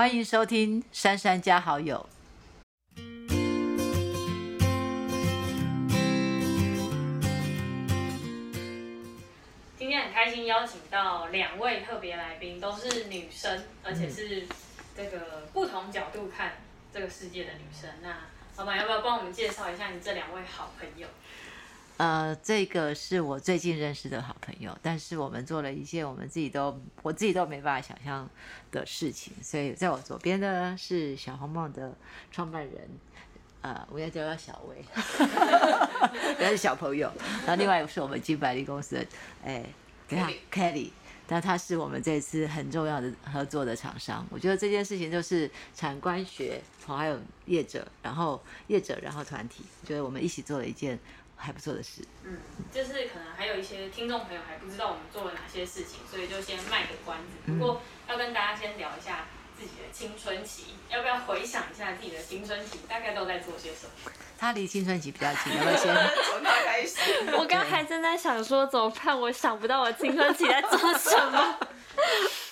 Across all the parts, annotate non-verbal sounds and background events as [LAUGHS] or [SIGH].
欢迎收听《珊珊加好友》。今天很开心邀请到两位特别来宾，都是女生，而且是这个不同角度看这个世界的女生。那老板要不要帮我们介绍一下你这两位好朋友？呃，这个是我最近认识的好朋友，但是我们做了一件我们自己都我自己都没办法想象的事情。所以在我左边呢是小红帽的创办人，呃，我要叫他小薇，[LAUGHS] 他是小朋友。然后另外是我们金百利公司的，哎，等下 Kelly，但他是我们这次很重要的合作的厂商。我觉得这件事情就是产官学，好，还有业者，然后业者，然后团体，觉得我们一起做了一件。还不错的事，嗯，就是可能还有一些听众朋友还不知道我们做了哪些事情，所以就先卖个关子。不过要跟大家先聊一下自己的青春期，要不要回想一下自己的青春期大概都在做些什么？[LAUGHS] 他离青春期比较近，要不要先 [LAUGHS] 从他开始？[LAUGHS] 我刚还正在想说怎么办，我想不到我青春期在做什么。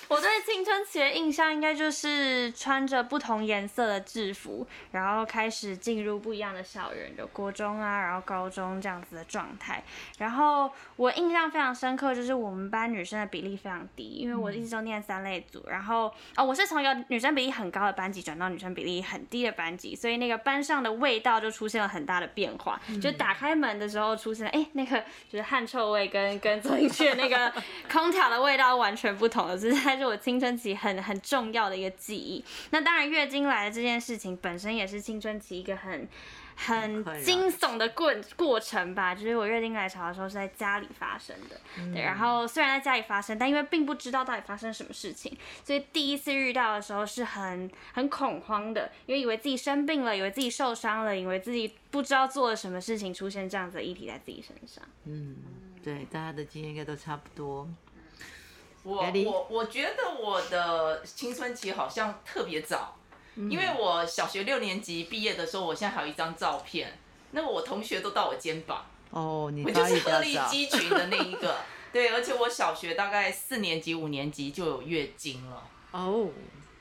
我对青春期的印象应该就是穿着不同颜色的制服，然后开始进入不一样的校园，就国中啊，然后高中这样子的状态。然后我印象非常深刻，就是我们班女生的比例非常低，因为我一直都念三类组。然后哦，我是从一个女生比例很高的班级转到女生比例很低的班级，所以那个班上的味道就出现了很大的变化。就打开门的时候出现了，哎，那个就是汗臭味跟跟走进去的那个 [LAUGHS] 空调的味道完全不同的，是在。是我青春期很很重要的一个记忆。那当然，月经来的这件事情本身也是青春期一个很很惊悚的过过程吧。就是我月经来潮的时候是在家里发生的，对。然后虽然在家里发生，但因为并不知道到底发生什么事情，所以第一次遇到的时候是很很恐慌的，因为以为自己生病了，以为自己受伤了，以为自己不知道做了什么事情出现这样子的议题在自己身上。嗯，对，大家的经验应该都差不多。我我我觉得我的青春期好像特别早，因为我小学六年级毕业的时候，我现在还有一张照片，那我同学都到我肩膀，哦，你我就是鹤立鸡群的那一个，[LAUGHS] 对，而且我小学大概四年级五年级就有月经了，哦，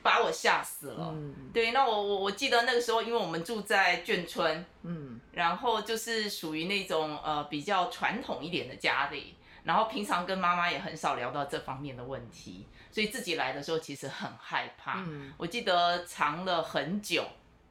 把我吓死了，对，那我我我记得那个时候，因为我们住在眷村，嗯，然后就是属于那种呃比较传统一点的家里。然后平常跟妈妈也很少聊到这方面的问题，所以自己来的时候其实很害怕。我记得藏了很久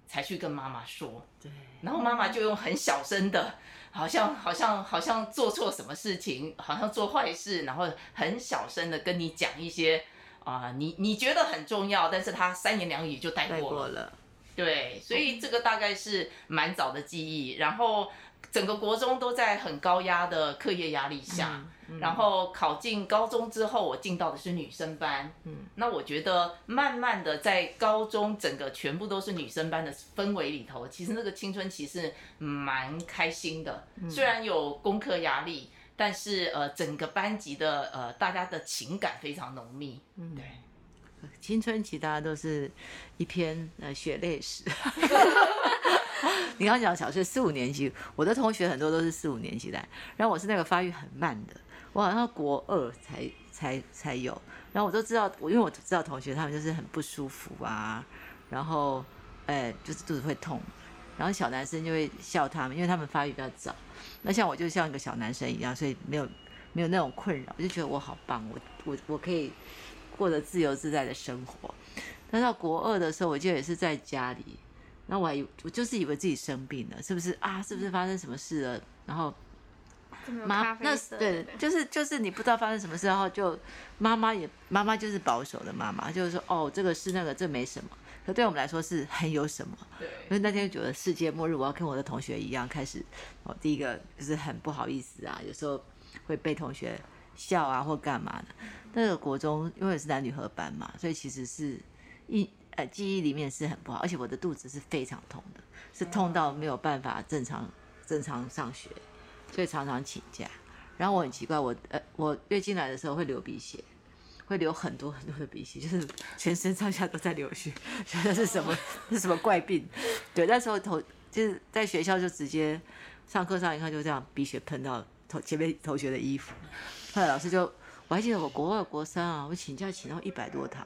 才去跟妈妈说，对。然后妈妈就用很小声的，好像好像好像做错什么事情，好像做坏事，然后很小声的跟你讲一些啊，你你觉得很重要，但是他三言两语就带过了。对，所以这个大概是蛮早的记忆。然后整个国中都在很高压的课业压力下。然后考进高中之后，我进到的是女生班。嗯，那我觉得慢慢的在高中整个全部都是女生班的氛围里头，其实那个青春期是蛮开心的。虽然有功课压力，但是呃，整个班级的呃大家的情感非常浓密。嗯，对，青春期大家都是一篇呃血泪史。[LAUGHS] [LAUGHS] 你刚讲小学四五年级，我的同学很多都是四五年级的，然后我是那个发育很慢的。我好像国二才才才有，然后我都知道，我因为我知道同学他们就是很不舒服啊，然后，哎，就是肚子会痛，然后小男生就会笑他们，因为他们发育比较早。那像我就像一个小男生一样，所以没有没有那种困扰，我就觉得我好棒，我我我可以过得自由自在的生活。但到国二的时候，我记得也是在家里，然后我还我就是以为自己生病了，是不是啊？是不是发生什么事了？然后。妈，那对，就是就是你不知道发生什么事，然后就妈妈也妈妈就是保守的妈妈，就是说哦这个是那个这没什么，可对我们来说是很有什么。对，因为那天觉得世界末日，我要跟我的同学一样开始，哦第一个就是很不好意思啊，有时候会被同学笑啊或干嘛的。那个国中因为是男女合班嘛，所以其实是一呃记忆里面是很不好，而且我的肚子是非常痛的，是痛到没有办法正常正常上学。所以常常请假，然后我很奇怪，我呃，我月经来的时候会流鼻血，会流很多很多的鼻血，就是全身上下都在流血，[LAUGHS] 觉得是什么是什么怪病？对，那时候头就是在学校就直接上课上一看就这样鼻血喷到头前面同学的衣服，后来老师就我还记得我国二国三啊，我请假请到一百多堂，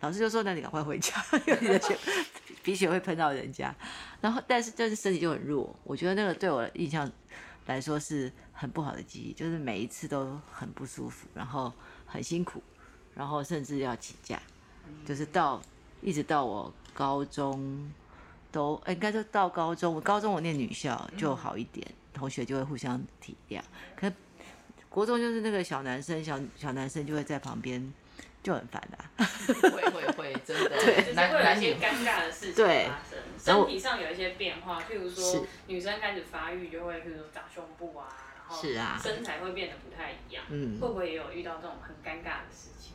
老师就说：“那你赶快回家，[LAUGHS] 因为你的血鼻血会喷到人家。”然后，但是就是身体就很弱。我觉得那个对我的印象来说是很不好的记忆，就是每一次都很不舒服，然后很辛苦，然后甚至要请假，就是到一直到我高中都应该说到高中，我高中我念女校就好一点，同学就会互相体谅。可国中就是那个小男生，小小男生就会在旁边。就很烦的，会会会，真的，[LAUGHS] 对，男会有一些尴尬的事情发生，身体上有一些变化，譬如说女生开始发育就会，譬如说长胸部啊，然后是啊，身材会变得不太一样，嗯，会不会也有遇到这种很尴尬的事情？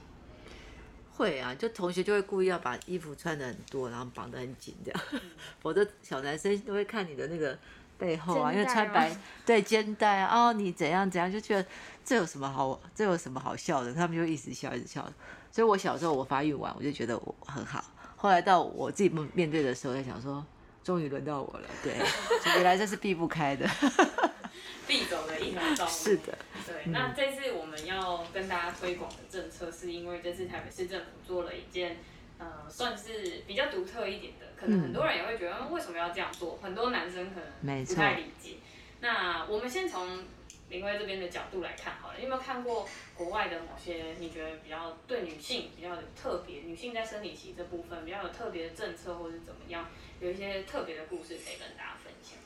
会啊，就同学就会故意要把衣服穿的很多，然后绑得很紧这样，[LAUGHS] 否则小男生都会看你的那个。背后啊，因为穿白对肩带啊，哦，你怎样怎样，就觉得这有什么好，这有什么好笑的？他们就一直笑，一直笑。所以我小时候我发育完，我就觉得我很好。后来到我自己面对的时候，在想说，终于轮到我了。对，原来这是避不开的，[LAUGHS] 必走的一条道路。[LAUGHS] 是的，对。那这次我们要跟大家推广的政策，是因为这次台北市政府做了一件。呃，算是比较独特一点的，可能很多人也会觉得为什么要这样做？很多男生可能不太理解。那我们先从林威这边的角度来看好了，你有没有看过国外的某些你觉得比较对女性比较特别，女性在生理期这部分比较有特别的政策，或者怎么样，有一些特别的故事可以跟大家分享？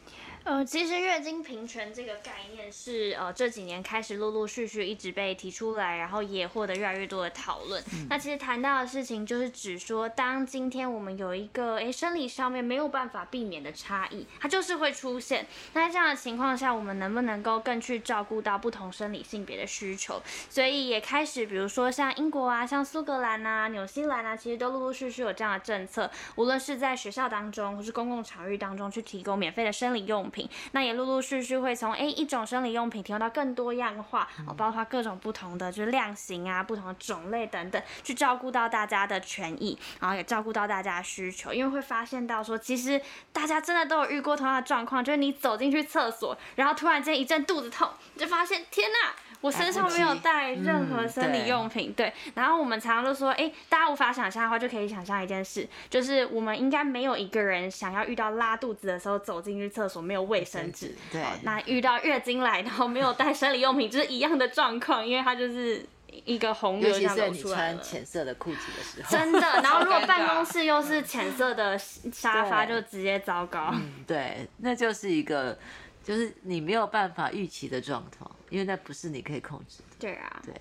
呃，其实月经平权这个概念是呃这几年开始陆陆续续一直被提出来，然后也获得越来越多的讨论。那其实谈到的事情就是指说，当今天我们有一个诶生理上面没有办法避免的差异，它就是会出现。那在这样的情况下，我们能不能够更去照顾到不同生理性别的需求？所以也开始，比如说像英国啊、像苏格兰啊、纽西兰啊，其实都陆陆续续有这样的政策，无论是在学校当中或是公共场域当中去提供免费的生理用。品，那也陆陆续续会从哎一种生理用品提供到更多样化，哦，包括各种不同的就是量型啊，不同的种类等等，去照顾到大家的权益，然后也照顾到大家的需求，因为会发现到说，其实大家真的都有遇过同样的状况，就是你走进去厕所，然后突然间一阵肚子痛，就发现天哪！我身上没有带任何生理用品，对。然后我们常常都说，哎，大家无法想象的话，就可以想象一件事，就是我们应该没有一个人想要遇到拉肚子的时候走进去厕所没有卫生纸。对。那遇到月经来然后没有带生理用品，就是一样的状况，因为它就是一个红流这样流出来。你穿浅色的裤子的时候。真的。然后如果 [LAUGHS] 办公室又是浅色的沙 [LAUGHS] 发，就直接糟糕。嗯，对，那就是一个。就是你没有办法预期的状况，因为那不是你可以控制的。对啊，对。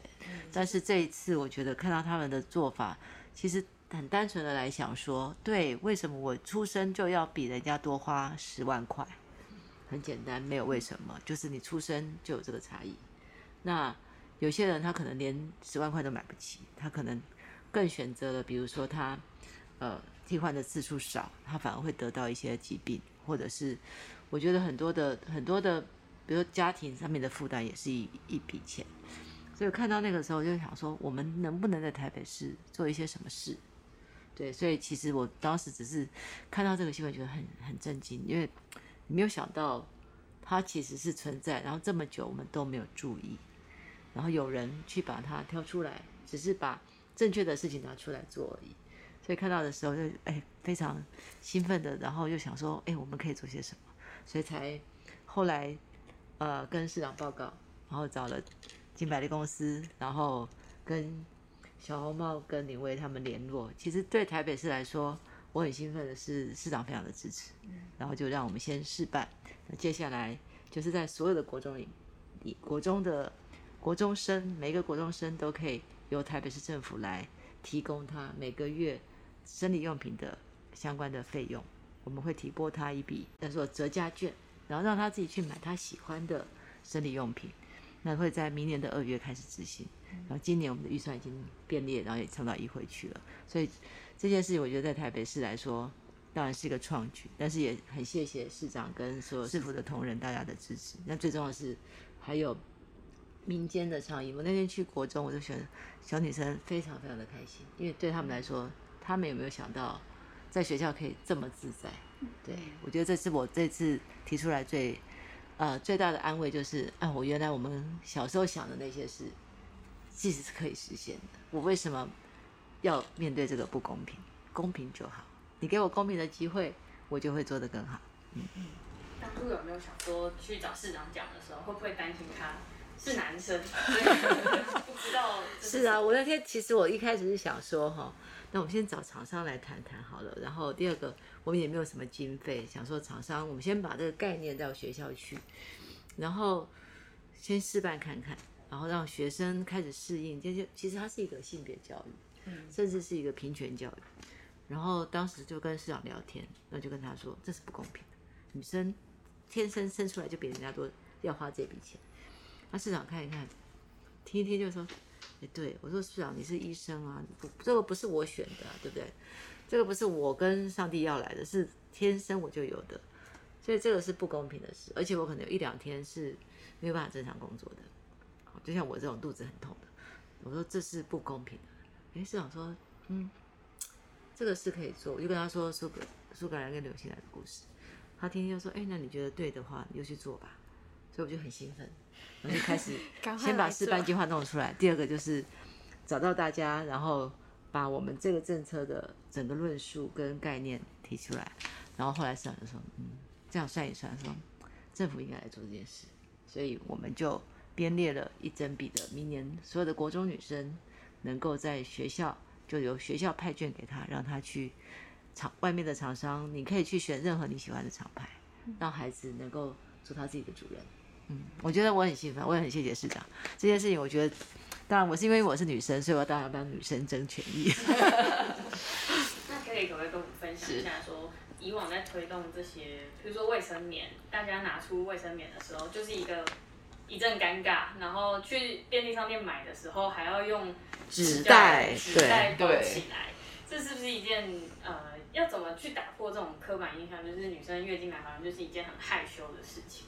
但是这一次，我觉得看到他们的做法，其实很单纯的来想说，对，为什么我出生就要比人家多花十万块？很简单，没有为什么，就是你出生就有这个差异。那有些人他可能连十万块都买不起，他可能更选择了，比如说他呃替换的次数少，他反而会得到一些疾病，或者是。我觉得很多的很多的，比如家庭上面的负担也是一一笔钱，所以看到那个时候就想说，我们能不能在台北市做一些什么事？对，所以其实我当时只是看到这个新闻，觉得很很震惊，因为没有想到它其实是存在，然后这么久我们都没有注意，然后有人去把它挑出来，只是把正确的事情拿出来做而已。所以看到的时候就哎非常兴奋的，然后又想说，哎，我们可以做些什么？所以才后来，呃，跟市长报告，然后找了金百利公司，然后跟小红帽跟林威他们联络。其实对台北市来说，我很兴奋的是市长非常的支持，然后就让我们先试办。那接下来就是在所有的国中里，国中的国中生，每个国中生都可以由台北市政府来提供他每个月生理用品的相关的费用。我们会提拨他一笔叫做折价券，然后让他自己去买他喜欢的生理用品。那会在明年的二月开始执行。然后今年我们的预算已经变裂，然后也送到议会去了。所以这件事情，我觉得在台北市来说，当然是一个创举，但是也很谢谢市长跟所有市府的同仁大家的支持。那最重要的是还有民间的倡议。我那天去国中，我就觉得小女生非常非常的开心，因为对他们来说，他们有没有想到？在学校可以这么自在，对我觉得这是我这次提出来最呃最大的安慰，就是啊，我原来我们小时候想的那些事，其实是可以实现的。我为什么要面对这个不公平，公平就好。你给我公平的机会，我就会做得更好。嗯嗯。当初有没有想说去找市长讲的时候，会不会担心他是男生？[LAUGHS] 不知道。是啊，我那天其实我一开始是想说哈，那我们先找厂商来谈谈好了。然后第二个，我们也没有什么经费，想说厂商，我们先把这个概念到学校去，然后先示范看看。然后让学生开始适应，这就其实它是一个性别教育，嗯，甚至是一个平权教育。然后当时就跟市长聊天，那就跟他说这是不公平的，女生天生生出来就比人家多，要花这笔钱。那市长看一看，听一听就说，哎，对我说市长你是医生啊，不这个不是我选的，对不对？这个不是我跟上帝要来的，是天生我就有的，所以这个是不公平的事，而且我可能有一两天是没有办法正常工作的。就像我这种肚子很痛的，我说这是不公平的。哎，市长说，嗯，这个是可以做。我就跟他说苏格苏格兰跟刘星来的故事，他听听就说，哎，那你觉得对的话，你就去做吧。所以我就很兴奋，我就开始 [LAUGHS] 先把示范计划弄出来。第二个就是找到大家，然后把我们这个政策的整个论述跟概念提出来。然后后来市长就说，嗯，这样算一算，说政府应该来做这件事。所以我们就。编列了一整笔的，明年所有的国中女生能够在学校就由学校派券给她，让她去厂外面的厂商，你可以去选任何你喜欢的厂牌，让孩子能够做他自己的主人。嗯，我觉得我很兴奋，我也很谢谢市长这件事情。我觉得，当然我是因为我是女生，所以我当然帮女生争权益。[LAUGHS] 那可以可不可以跟我们分享一下，说以往在推动这些，比如说卫生棉，大家拿出卫生棉的时候，就是一个。一阵尴尬，然后去便利商店买的时候还要用纸袋纸袋包起来，这是不是一件呃要怎么去打破这种刻板印象？就是女生月经来好像就是一件很害羞的事情。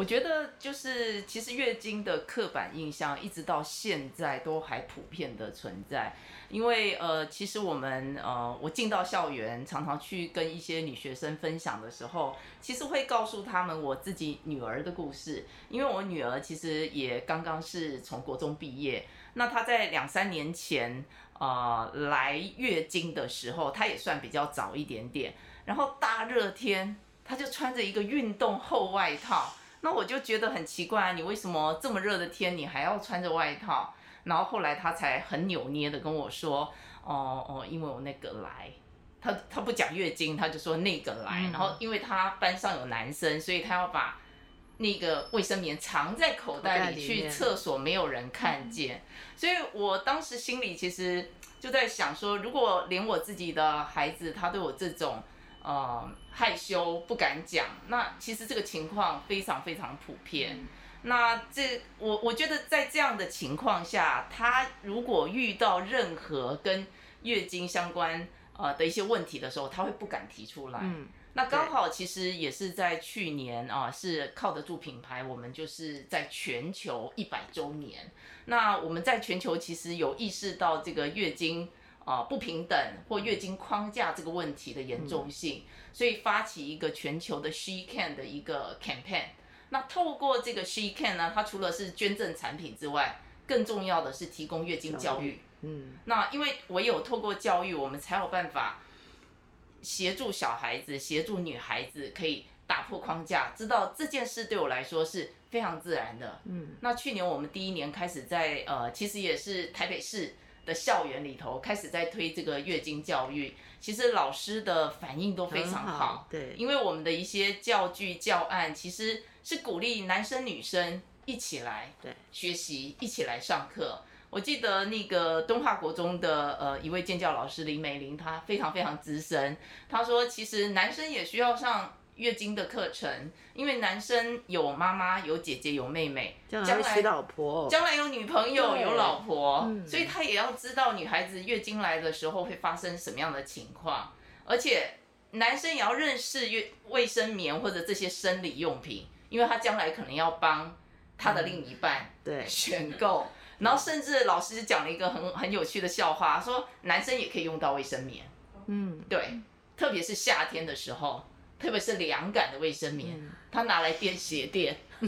我觉得就是其实月经的刻板印象一直到现在都还普遍的存在。因为呃，其实我们呃，我进到校园，常常去跟一些女学生分享的时候，其实会告诉他们我自己女儿的故事。因为我女儿其实也刚刚是从国中毕业，那她在两三年前呃来月经的时候，她也算比较早一点点。然后大热天，她就穿着一个运动厚外套，那我就觉得很奇怪啊，你为什么这么热的天，你还要穿着外套？然后后来他才很扭捏的跟我说，哦哦，因为我那个来，他他不讲月经，他就说那个来。然后因为他班上有男生，所以他要把那个卫生棉藏在口袋里，去厕所没有人看见。所以我当时心里其实就在想说，如果连我自己的孩子他对我这种呃害羞不敢讲，那其实这个情况非常非常普遍。那这我我觉得在这样的情况下，他如果遇到任何跟月经相关呃的一些问题的时候，他会不敢提出来。嗯，那刚好其实也是在去年啊，是靠得住品牌，我们就是在全球一百周年。那我们在全球其实有意识到这个月经啊不平等或月经框架这个问题的严重性，所以发起一个全球的 She Can 的一个 campaign。那透过这个 She Can 呢，它除了是捐赠产品之外，更重要的是提供月经教育。嗯，那因为唯有透过教育，我们才有办法协助小孩子、协助女孩子可以打破框架，知道这件事对我来说是非常自然的。嗯，那去年我们第一年开始在呃，其实也是台北市的校园里头开始在推这个月经教育，其实老师的反应都非常好。对，因为我们的一些教具教案其实。是鼓励男生女生一起来对学习，一起来上课。我记得那个东华国中的呃一位建教老师林美玲，她非常非常资深。她说，其实男生也需要上月经的课程，因为男生有妈妈、有姐姐、有妹妹，将来娶老婆，将来有女朋友、有老婆，所以他也要知道女孩子月经来的时候会发生什么样的情况，而且男生也要认识月卫生棉或者这些生理用品。因为他将来可能要帮他的另一半对选购，然后甚至老师讲了一个很很有趣的笑话，说男生也可以用到卫生棉，嗯，对，特别是夏天的时候，特别是凉感的卫生棉，它拿来垫鞋垫，[LAUGHS]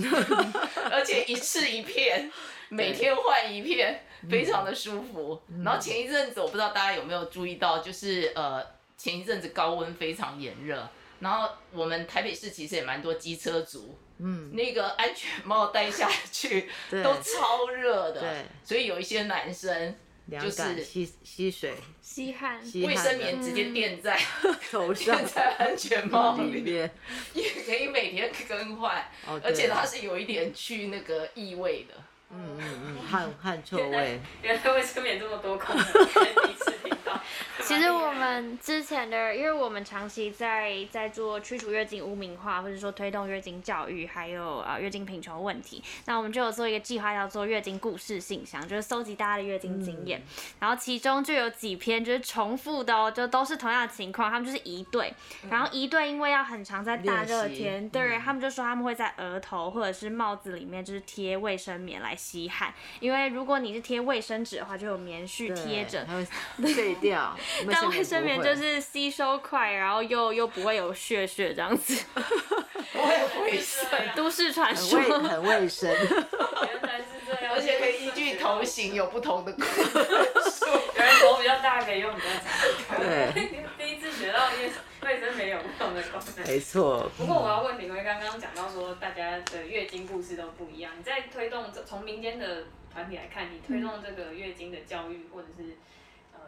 而且一次一片，每天换一片，非常的舒服。然后前一阵子我不知道大家有没有注意到，就是呃前一阵子高温非常炎热，然后我们台北市其实也蛮多机车族，嗯，那个安全帽戴下去 [LAUGHS] 都超热的，所以有一些男生。就是吸吸水、吸汗，卫生棉直接垫在 [LAUGHS] 头上，垫在安全帽里面，也可以每天更换，而且它是有一点去那个异味的，嗯嗯嗯，汗汗臭味。原来卫生棉这么多功能，第一次听到。其实我们之前的，因为我们长期在在做驱除月经污名化，或者说推动月经教育，还有呃月经贫穷问题，那我们就有做一个计划，叫做月经故事信箱，就是搜集大家的月经经验。然后其中就有几篇就是重复的哦，就都是同样的情况，他们就是一对，然后一对因为要很长在大热天，对，他们就说他们会在额头或者是帽子里面就是贴卫生棉来吸汗，因为如果你是贴卫生纸的话，就有棉絮贴着，它会碎掉。[LAUGHS] 但卫生棉就是吸收快，然后又又不会有血血这样子，[LAUGHS] 不会卫生，都市传说，很卫生，[LAUGHS] 原来是这样，而且可以依据头型有不同的功能，有人头比较大可以用比较长，对，第一次学到卫卫生棉有不同的功能，没错。不过我要问你，因为刚刚讲到说大家的月经故事都不一样，你在推动从民间的团体来看，你推动这个月经的教育或者是。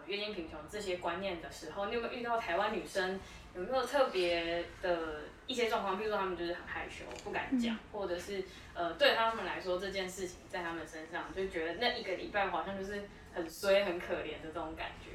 月经贫穷这些观念的时候，你有没有遇到台湾女生有没有特别的一些状况？比如说她们就是很害羞，不敢讲，或者是呃对他们来说这件事情在他们身上就觉得那一个礼拜好像就是很衰、很可怜的这种感觉。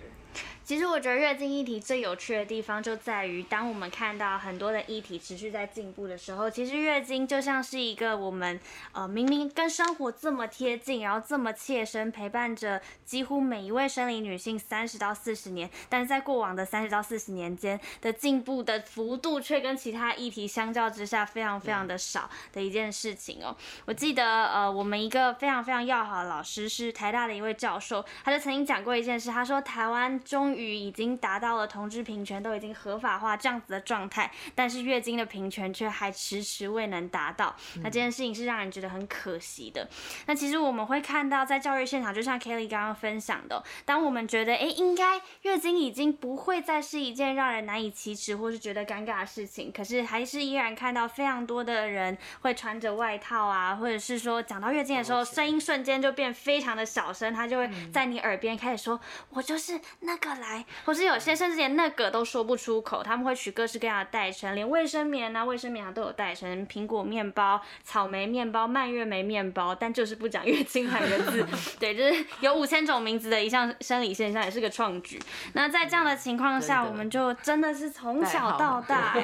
其实我觉得月经议题最有趣的地方就在于，当我们看到很多的议题持续在进步的时候，其实月经就像是一个我们呃明明跟生活这么贴近，然后这么切身陪伴着几乎每一位生理女性三十到四十年，但是在过往的三十到四十年间的进步的幅度却跟其他议题相较之下非常非常的少的一件事情哦。我记得呃我们一个非常非常要好的老师是台大的一位教授，他就曾经讲过一件事，他说台湾终于。于已经达到了同志平权都已经合法化这样子的状态，但是月经的平权却还迟迟未能达到。那这件事情是让人觉得很可惜的。那其实我们会看到，在教育现场，就像 Kelly 刚刚分享的，当我们觉得哎，应该月经已经不会再是一件让人难以启齿或是觉得尴尬的事情，可是还是依然看到非常多的人会穿着外套啊，或者是说讲到月经的时候，声音瞬间就变非常的小声，他就会在你耳边开始说：“我就是那个来。”或是有些甚至连那个都说不出口，他们会取各式各样的代称，连卫生棉啊、卫生棉啊都有代称，苹果面包、草莓面包、蔓越莓面包，但就是不讲月经两个字。[LAUGHS] 对，就是有五千种名字的一项生理现象，也是个创举。那在这样的情况下，我们就真的是从小到大，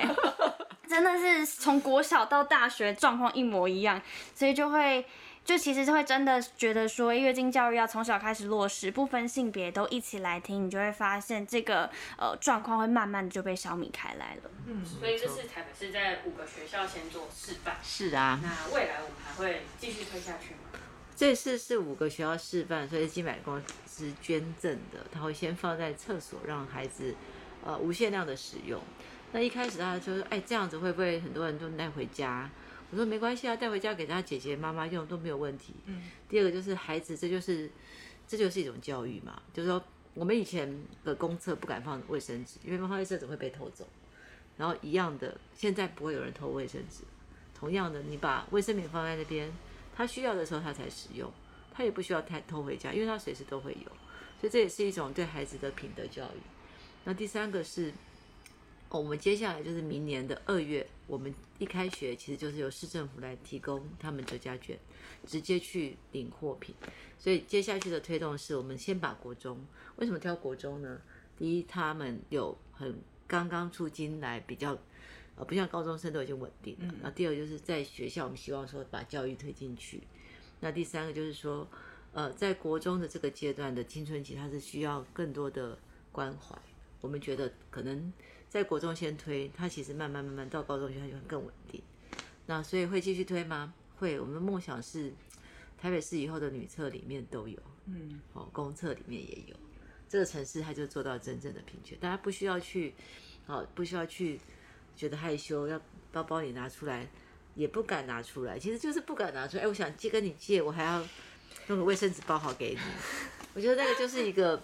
[LAUGHS] 真的是从国小到大学状况一模一样，所以就会。就其实会真的觉得说，月经教育要从小开始落实，不分性别都一起来听，你就会发现这个呃状况会慢慢的就被消弭开来了。嗯，所以这是台北是在五个学校先做示范。是啊。那未来我们还会继续推下去吗？这次是五个学校示范，所以金百公司捐赠的，他会先放在厕所让孩子呃无限量的使用。那一开始大家就说，哎，这样子会不会很多人都带回家？我说没关系啊，带回家给他姐姐妈妈用都没有问题。嗯。第二个就是孩子，这就是这就是一种教育嘛，就是说我们以前的公厕不敢放卫生纸，因为放卫生纸会被偷走。然后一样的，现在不会有人偷卫生纸。同样的，你把卫生棉放在那边，他需要的时候他才使用，他也不需要太偷回家，因为他随时都会有。所以这也是一种对孩子的品德教育。那第三个是。我们接下来就是明年的二月，我们一开学其实就是由市政府来提供他们折价券，直接去领货品。所以接下去的推动是我们先把国中，为什么挑国中呢？第一，他们有很刚刚出京来，比较呃不像高中生都已经稳定了。那第二就是在学校，我们希望说把教育推进去。那第三个就是说，呃，在国中的这个阶段的青春期，它是需要更多的关怀。我们觉得可能。在国中先推，它其实慢慢慢慢到高中去，它就会更稳定。那所以会继续推吗？会。我们的梦想是台北市以后的女厕里面都有，嗯，哦，公厕里面也有。这个城市它就做到真正的平权，大家不需要去，哦，不需要去觉得害羞，要包包里拿出来，也不敢拿出来，其实就是不敢拿出来。哎，我想借跟你借，我还要弄个卫生纸包好给你。我觉得那个就是一个，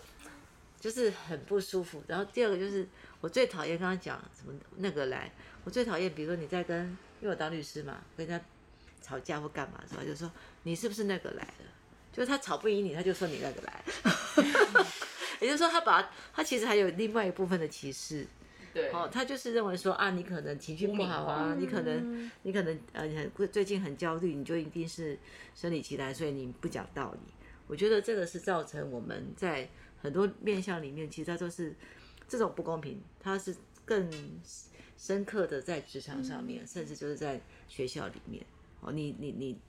就是很不舒服。然后第二个就是我最讨厌刚刚讲什么那个来，我最讨厌，比如说你在跟，因为我当律师嘛，跟人家吵架或干嘛时候？就说你是不是那个来的？就是他吵不赢你，他就说你那个来。[LAUGHS] 也就是说，他把他其实还有另外一部分的歧视。对，哦，他就是认为说啊，你可能情绪不好啊，你可能你可能呃很最近很焦虑，你就一定是生理期来，所以你不讲道理。我觉得这个是造成我们在很多面相里面，其实它都是这种不公平，它是更深刻的在职场上面，甚至就是在学校里面。哦，你你你，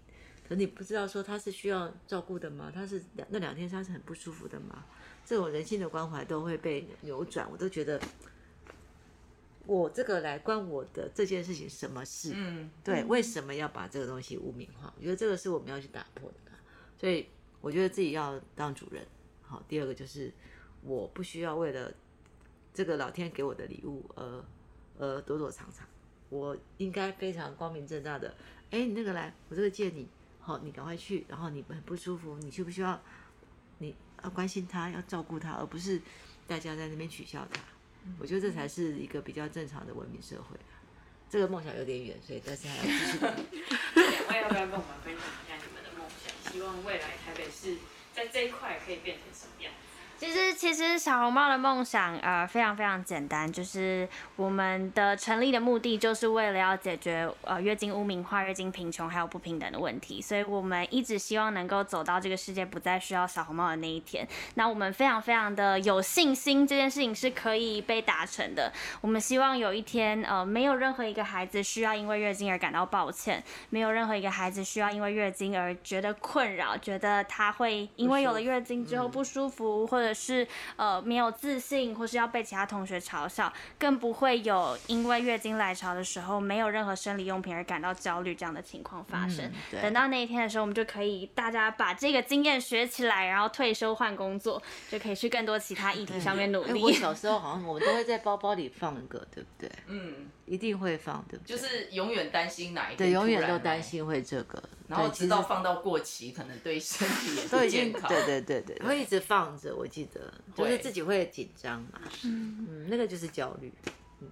可你不知道说他是需要照顾的吗？他是两那两天他是很不舒服的吗？这种人性的关怀都会被扭转，我都觉得。我这个来关我的这件事情什么事？嗯，对，为什么要把这个东西污名化？我觉得这个是我们要去打破的。所以我觉得自己要当主人。好，第二个就是我不需要为了这个老天给我的礼物而而躲躲藏藏。我应该非常光明正大的。哎，你那个来，我这个借你，好，你赶快去。然后你很不舒服，你需不需要？你要关心他，要照顾他，而不是大家在那边取笑他。我觉得这才是一个比较正常的文明社会这个梦想有点远，所以但是还要继续。[LAUGHS] 两位要不要跟我们分享一下你们的梦想？希望未来台北市在这一块可以变成什么样？其实，其实小红帽的梦想，呃，非常非常简单，就是我们的成立的目的，就是为了要解决呃月经污名化、月经贫穷还有不平等的问题。所以，我们一直希望能够走到这个世界不再需要小红帽的那一天。那我们非常非常的有信心，这件事情是可以被达成的。我们希望有一天，呃，没有任何一个孩子需要因为月经而感到抱歉，没有任何一个孩子需要因为月经而觉得困扰，觉得他会因为有了月经之后不舒服，或者是呃没有自信，或是要被其他同学嘲笑，更不会有因为月经来潮的时候没有任何生理用品而感到焦虑这样的情况发生。等到那一天的时候，我们就可以大家把这个经验学起来，然后退休换工作，就可以去更多其他议题上面努力。我 [LAUGHS] 小时候好像我们都会在包包里放一个，对不对？嗯，一定会放，对不对？就是永远担心哪一对，永远都担心会这个。然后直到放到过期，可能对身体也不健康。对对对对，会一直放着。我记得就是自己会紧张嘛，嗯，那个就是焦虑。嗯，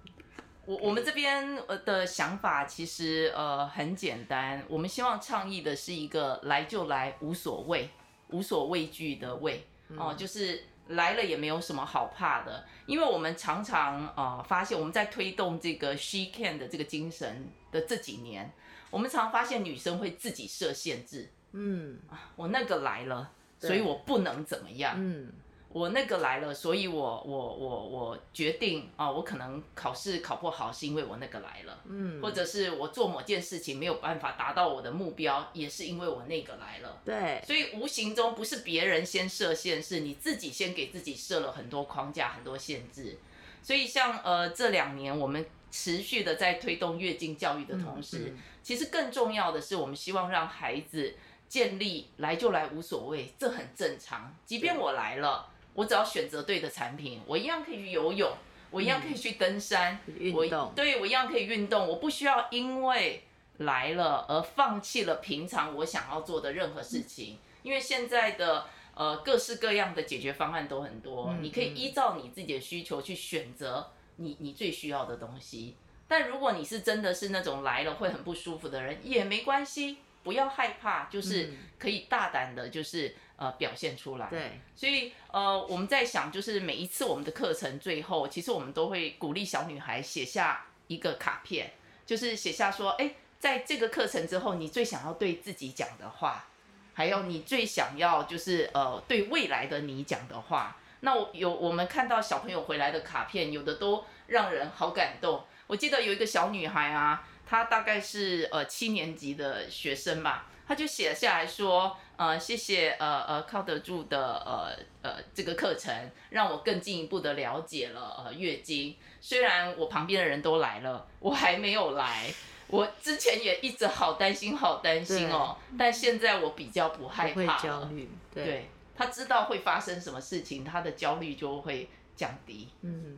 我我们这边呃的想法其实呃很简单，我们希望倡议的是一个来就来，无所谓，无所畏惧的畏。哦，就是来了也没有什么好怕的，因为我们常常呃发现我们在推动这个 she can 的这个精神的这几年。我们常发现女生会自己设限制，嗯，我那个来了，所以我不能怎么样，嗯，我那个来了，所以我我我我决定啊，我可能考试考不好是因为我那个来了，嗯，或者是我做某件事情没有办法达到我的目标，也是因为我那个来了，对，所以无形中不是别人先设限，是你自己先给自己设了很多框架、很多限制，所以像呃这两年我们持续的在推动月经教育的同时。其实更重要的是，我们希望让孩子建立来就来无所谓，这很正常。即便我来了，我只要选择对的产品，我一样可以去游泳，我一样可以去登山，运动。对，我一样可以运动。我不需要因为来了而放弃了平常我想要做的任何事情。因为现在的呃各式各样的解决方案都很多，你可以依照你自己的需求去选择你你最需要的东西。但如果你是真的是那种来了会很不舒服的人，也没关系，不要害怕，就是可以大胆的，就是呃表现出来。对，所以呃我们在想，就是每一次我们的课程最后，其实我们都会鼓励小女孩写下一个卡片，就是写下说，哎，在这个课程之后，你最想要对自己讲的话，还有你最想要就是呃对未来的你讲的话。那我有我们看到小朋友回来的卡片，有的都让人好感动。我记得有一个小女孩啊，她大概是呃七年级的学生吧，他就写下来说，呃，谢谢呃呃靠得住的呃呃这个课程，让我更进一步的了解了呃月经。虽然我旁边的人都来了，我还没有来，我之前也一直好担心好担心哦，但现在我比较不害怕了。对，他知道会发生什么事情，他的焦虑就会降低。嗯。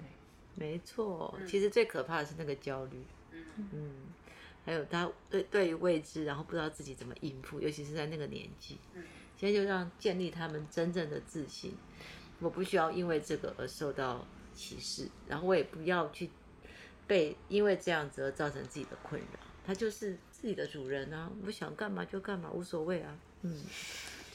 没错，其实最可怕的是那个焦虑。嗯嗯，还有他对对于未知，然后不知道自己怎么应付，尤其是在那个年纪。嗯，现在就让建立他们真正的自信。我不需要因为这个而受到歧视，然后我也不要去被因为这样子而造成自己的困扰。他就是自己的主人啊，我想干嘛就干嘛，无所谓啊。嗯。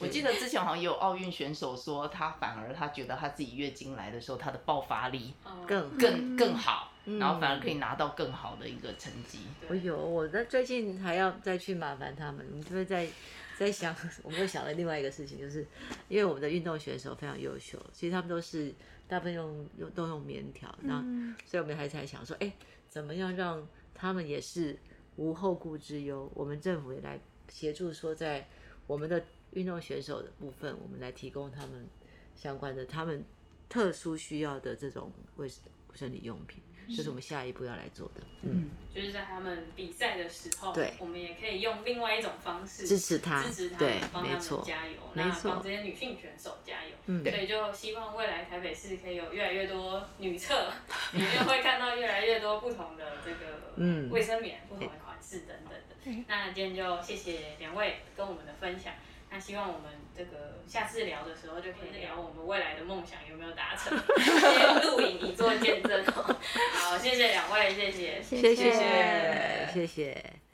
我记得之前好像有奥运选手说，他反而他觉得他自己月经来的时候，他的爆发力更更更好，然后反而可以拿到更好的一个成绩。我有，我在最近还要再去麻烦他们，你就会在在想，我们又想了另外一个事情，就是因为我们的运动选手非常优秀，其实他们都是大部分用用都用棉条，然后所以我们还在想说，哎，怎么样让他们也是无后顾之忧？我们政府也来协助，说在我们的。运动选手的部分，我们来提供他们相关的、他们特殊需要的这种卫生理用品，这是我们下一步要来做的。嗯，就是在他们比赛的时候，对，我们也可以用另外一种方式支持他，支持他，对，帮他们加油，那帮这些女性选手加油。嗯，所以就希望未来台北市可以有越来越多女厕，里面会看到越来越多不同的这个嗯卫生棉、不同的款式等等的。那今天就谢谢两位跟我们的分享。那希望我们这个下次聊的时候就可以聊我们未来的梦想有没有达成，[LAUGHS] 用录影以做见证。好，谢谢两位，谢谢，谢谢，谢谢。